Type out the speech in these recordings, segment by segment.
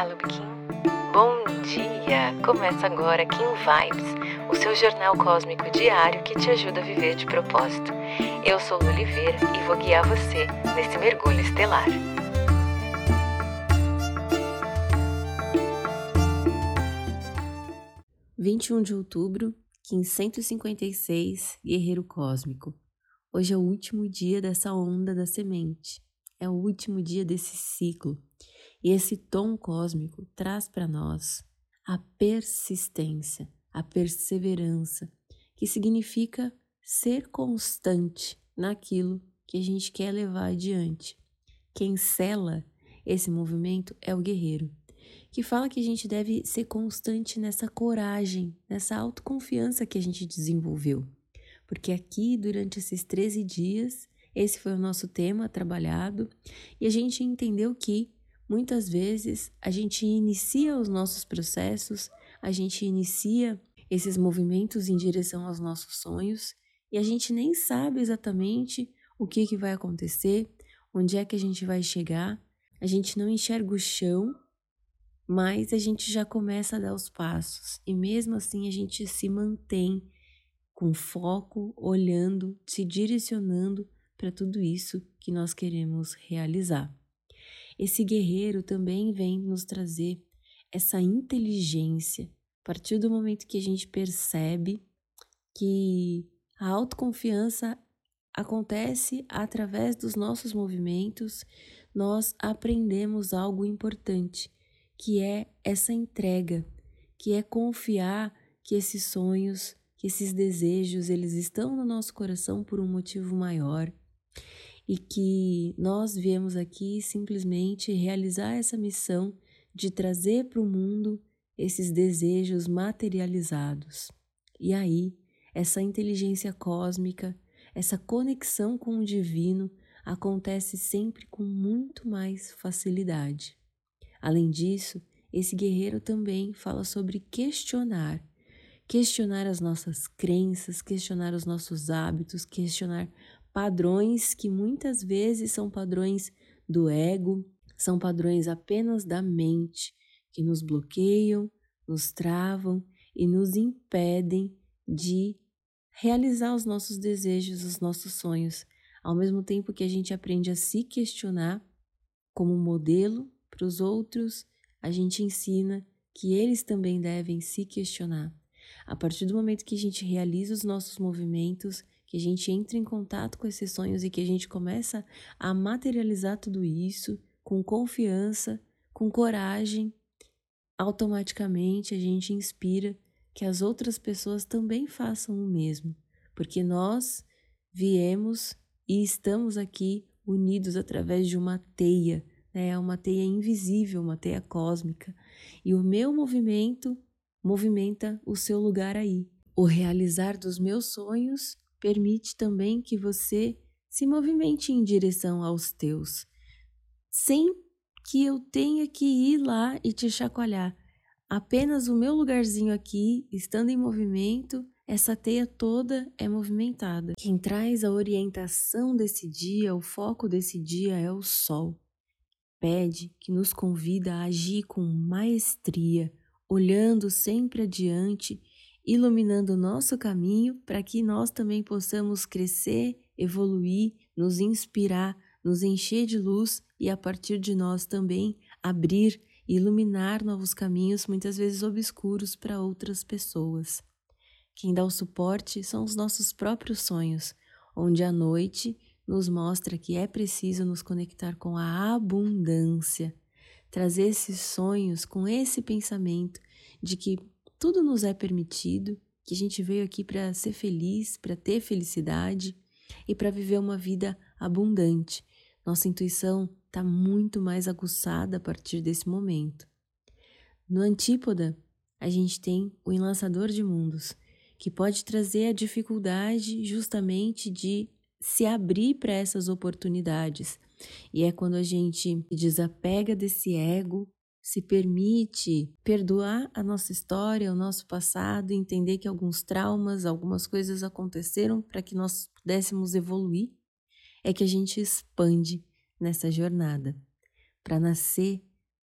Olá, Lubikin. Bom dia! Começa agora Kim Vibes, o seu jornal cósmico diário que te ajuda a viver de propósito. Eu sou Lu Oliveira e vou guiar você nesse mergulho estelar. Vinte e um de outubro, Kim 156, Guerreiro Cósmico. Hoje é o último dia dessa onda da semente. É o último dia desse ciclo e esse tom cósmico traz para nós a persistência, a perseverança, que significa ser constante naquilo que a gente quer levar adiante. Quem sela esse movimento é o guerreiro, que fala que a gente deve ser constante nessa coragem, nessa autoconfiança que a gente desenvolveu. Porque aqui, durante esses 13 dias, esse foi o nosso tema trabalhado e a gente entendeu que Muitas vezes a gente inicia os nossos processos, a gente inicia esses movimentos em direção aos nossos sonhos e a gente nem sabe exatamente o que, que vai acontecer, onde é que a gente vai chegar, a gente não enxerga o chão, mas a gente já começa a dar os passos e mesmo assim a gente se mantém com foco, olhando, se direcionando para tudo isso que nós queremos realizar. Esse guerreiro também vem nos trazer essa inteligência. A partir do momento que a gente percebe que a autoconfiança acontece através dos nossos movimentos, nós aprendemos algo importante, que é essa entrega, que é confiar que esses sonhos, que esses desejos, eles estão no nosso coração por um motivo maior e que nós viemos aqui simplesmente realizar essa missão de trazer para o mundo esses desejos materializados. E aí, essa inteligência cósmica, essa conexão com o divino acontece sempre com muito mais facilidade. Além disso, esse guerreiro também fala sobre questionar. Questionar as nossas crenças, questionar os nossos hábitos, questionar padrões que muitas vezes são padrões do ego, são padrões apenas da mente, que nos bloqueiam, nos travam e nos impedem de realizar os nossos desejos, os nossos sonhos, ao mesmo tempo que a gente aprende a se questionar como modelo para os outros, a gente ensina que eles também devem se questionar. A partir do momento que a gente realiza os nossos movimentos, que a gente entre em contato com esses sonhos e que a gente começa a materializar tudo isso com confiança, com coragem, automaticamente a gente inspira que as outras pessoas também façam o mesmo, porque nós viemos e estamos aqui unidos através de uma teia, né? uma teia invisível, uma teia cósmica, e o meu movimento movimenta o seu lugar aí. O realizar dos meus sonhos permite também que você se movimente em direção aos teus, sem que eu tenha que ir lá e te chacoalhar. Apenas o meu lugarzinho aqui, estando em movimento, essa teia toda é movimentada. Quem traz a orientação desse dia, o foco desse dia é o Sol. Pede que nos convida a agir com maestria, olhando sempre adiante iluminando o nosso caminho para que nós também possamos crescer, evoluir, nos inspirar, nos encher de luz e a partir de nós também abrir e iluminar novos caminhos, muitas vezes obscuros, para outras pessoas. Quem dá o suporte são os nossos próprios sonhos, onde a noite nos mostra que é preciso nos conectar com a abundância, trazer esses sonhos com esse pensamento de que tudo nos é permitido, que a gente veio aqui para ser feliz, para ter felicidade e para viver uma vida abundante. Nossa intuição está muito mais aguçada a partir desse momento. No Antípoda, a gente tem o enlaçador de mundos, que pode trazer a dificuldade justamente de se abrir para essas oportunidades. E é quando a gente desapega desse ego, se permite perdoar a nossa história, o nosso passado, entender que alguns traumas, algumas coisas aconteceram para que nós pudéssemos evoluir, é que a gente expande nessa jornada. Para nascer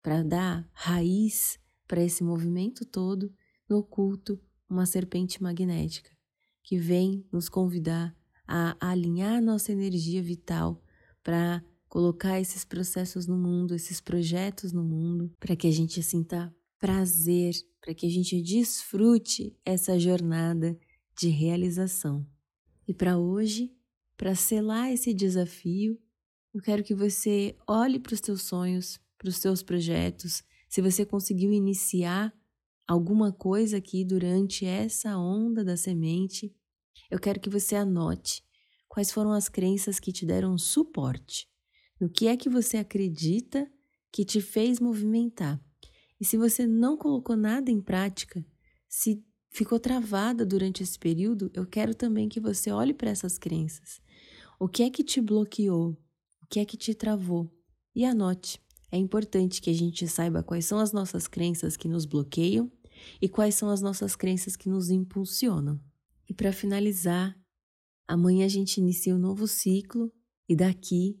para dar raiz para esse movimento todo, no oculto, uma serpente magnética, que vem nos convidar a alinhar nossa energia vital para colocar esses processos no mundo, esses projetos no mundo, para que a gente sinta prazer, para que a gente desfrute essa jornada de realização. E para hoje, para selar esse desafio, eu quero que você olhe para os seus sonhos, para os seus projetos, se você conseguiu iniciar alguma coisa aqui durante essa onda da semente, eu quero que você anote quais foram as crenças que te deram suporte, no que é que você acredita que te fez movimentar. E se você não colocou nada em prática, se ficou travada durante esse período, eu quero também que você olhe para essas crenças. O que é que te bloqueou? O que é que te travou? E anote. É importante que a gente saiba quais são as nossas crenças que nos bloqueiam e quais são as nossas crenças que nos impulsionam. E para finalizar, amanhã a gente inicia um novo ciclo e daqui